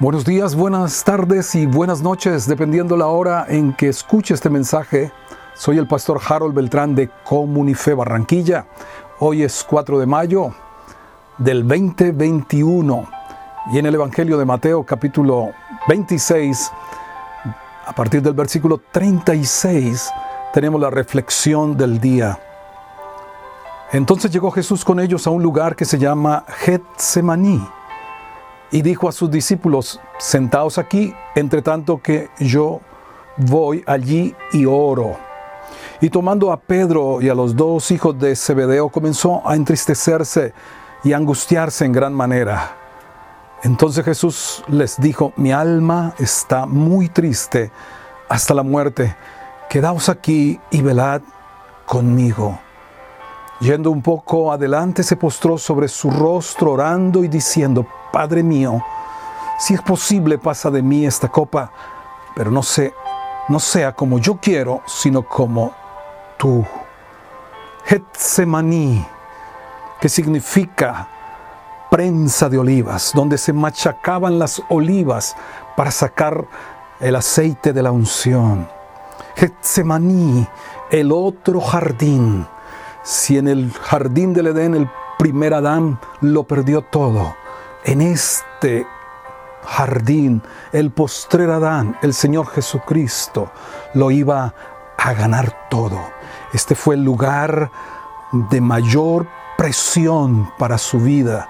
Buenos días, buenas tardes y buenas noches, dependiendo la hora en que escuche este mensaje. Soy el pastor Harold Beltrán de Comunife Barranquilla. Hoy es 4 de mayo del 2021 y en el Evangelio de Mateo capítulo 26, a partir del versículo 36, tenemos la reflexión del día. Entonces llegó Jesús con ellos a un lugar que se llama Getsemaní y dijo a sus discípulos, sentaos aquí, entre tanto que yo voy allí y oro. Y tomando a Pedro y a los dos hijos de Zebedeo, comenzó a entristecerse y angustiarse en gran manera. Entonces Jesús les dijo, mi alma está muy triste hasta la muerte, quedaos aquí y velad conmigo. Yendo un poco adelante, se postró sobre su rostro orando y diciendo, Padre mío, si es posible pasa de mí esta copa, pero no no sea como yo quiero, sino como tú. Getsemaní, que significa prensa de olivas, donde se machacaban las olivas para sacar el aceite de la unción. Getsemaní, el otro jardín. Si en el jardín del Edén el primer Adán lo perdió todo, en este jardín, el postrer Adán, el Señor Jesucristo, lo iba a ganar todo. Este fue el lugar de mayor presión para su vida.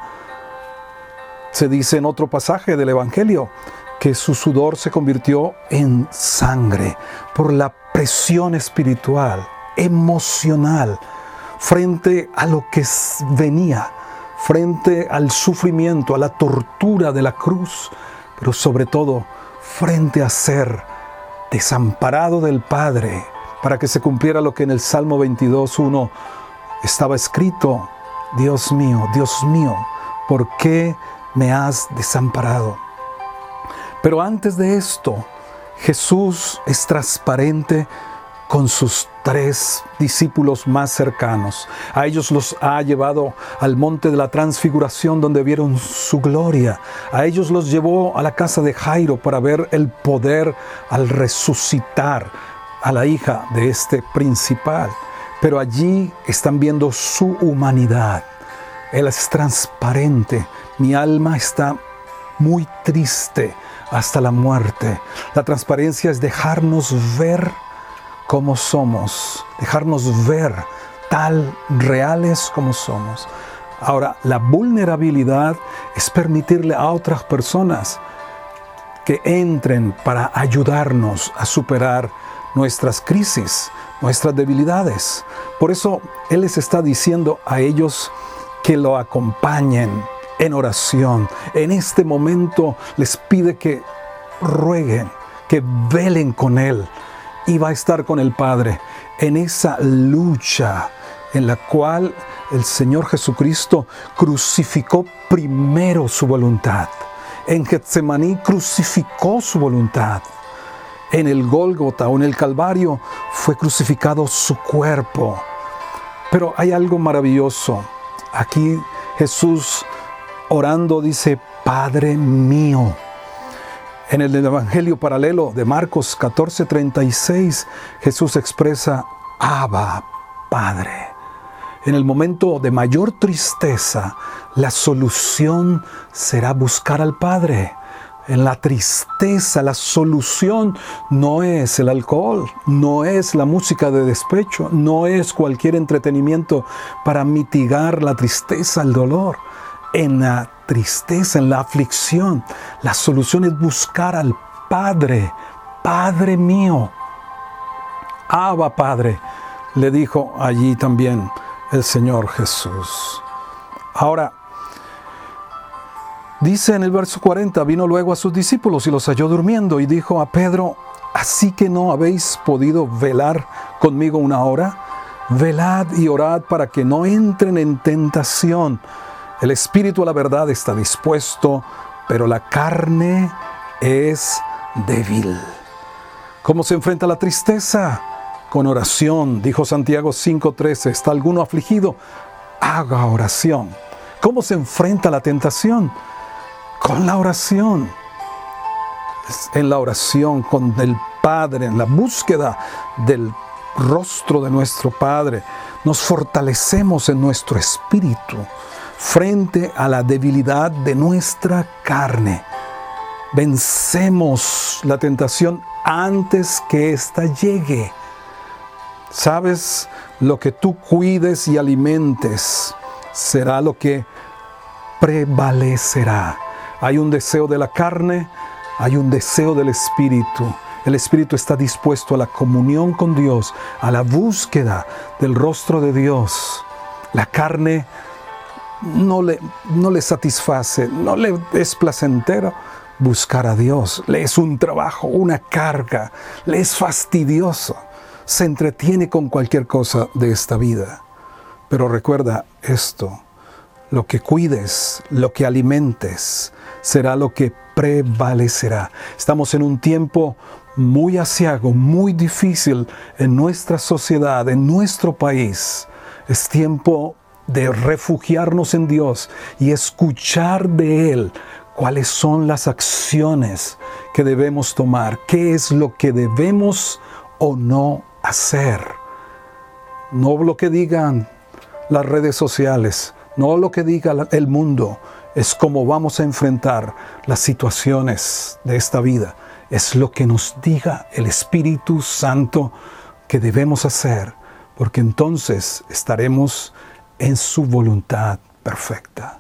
Se dice en otro pasaje del Evangelio que su sudor se convirtió en sangre por la presión espiritual, emocional, frente a lo que venía frente al sufrimiento, a la tortura de la cruz, pero sobre todo frente a ser desamparado del Padre, para que se cumpliera lo que en el Salmo 22.1 estaba escrito, Dios mío, Dios mío, ¿por qué me has desamparado? Pero antes de esto, Jesús es transparente con sus tres discípulos más cercanos. A ellos los ha llevado al monte de la transfiguración donde vieron su gloria. A ellos los llevó a la casa de Jairo para ver el poder al resucitar a la hija de este principal. Pero allí están viendo su humanidad. Él es transparente. Mi alma está muy triste hasta la muerte. La transparencia es dejarnos ver como somos, dejarnos ver tal reales como somos. Ahora, la vulnerabilidad es permitirle a otras personas que entren para ayudarnos a superar nuestras crisis, nuestras debilidades. Por eso Él les está diciendo a ellos que lo acompañen en oración. En este momento les pide que rueguen, que velen con Él, iba a estar con el Padre en esa lucha en la cual el Señor Jesucristo crucificó primero su voluntad. En Getsemaní crucificó su voluntad. En el Gólgota o en el Calvario fue crucificado su cuerpo. Pero hay algo maravilloso. Aquí Jesús orando dice, Padre mío. En el Evangelio paralelo de Marcos 14:36, Jesús expresa, Abba, Padre. En el momento de mayor tristeza, la solución será buscar al Padre. En la tristeza, la solución no es el alcohol, no es la música de despecho, no es cualquier entretenimiento para mitigar la tristeza, el dolor. En la tristeza, en la aflicción. La solución es buscar al Padre, Padre mío. Abba Padre, le dijo allí también el Señor Jesús. Ahora, dice en el verso 40, vino luego a sus discípulos y los halló durmiendo y dijo a Pedro, así que no habéis podido velar conmigo una hora, velad y orad para que no entren en tentación. El espíritu a la verdad está dispuesto, pero la carne es débil. ¿Cómo se enfrenta la tristeza? Con oración, dijo Santiago 5:13, ¿está alguno afligido? Haga oración. ¿Cómo se enfrenta la tentación? Con la oración. en la oración con el Padre, en la búsqueda del rostro de nuestro Padre, nos fortalecemos en nuestro espíritu frente a la debilidad de nuestra carne. Vencemos la tentación antes que ésta llegue. Sabes, lo que tú cuides y alimentes será lo que prevalecerá. Hay un deseo de la carne, hay un deseo del espíritu. El espíritu está dispuesto a la comunión con Dios, a la búsqueda del rostro de Dios. La carne no le, no le satisface, no le es placentero buscar a Dios. Le es un trabajo, una carga, le es fastidioso. Se entretiene con cualquier cosa de esta vida. Pero recuerda esto, lo que cuides, lo que alimentes, será lo que prevalecerá. Estamos en un tiempo muy asiago, muy difícil en nuestra sociedad, en nuestro país. Es tiempo de refugiarnos en Dios y escuchar de Él cuáles son las acciones que debemos tomar, qué es lo que debemos o no hacer. No lo que digan las redes sociales, no lo que diga el mundo, es cómo vamos a enfrentar las situaciones de esta vida. Es lo que nos diga el Espíritu Santo que debemos hacer, porque entonces estaremos en su voluntad perfecta.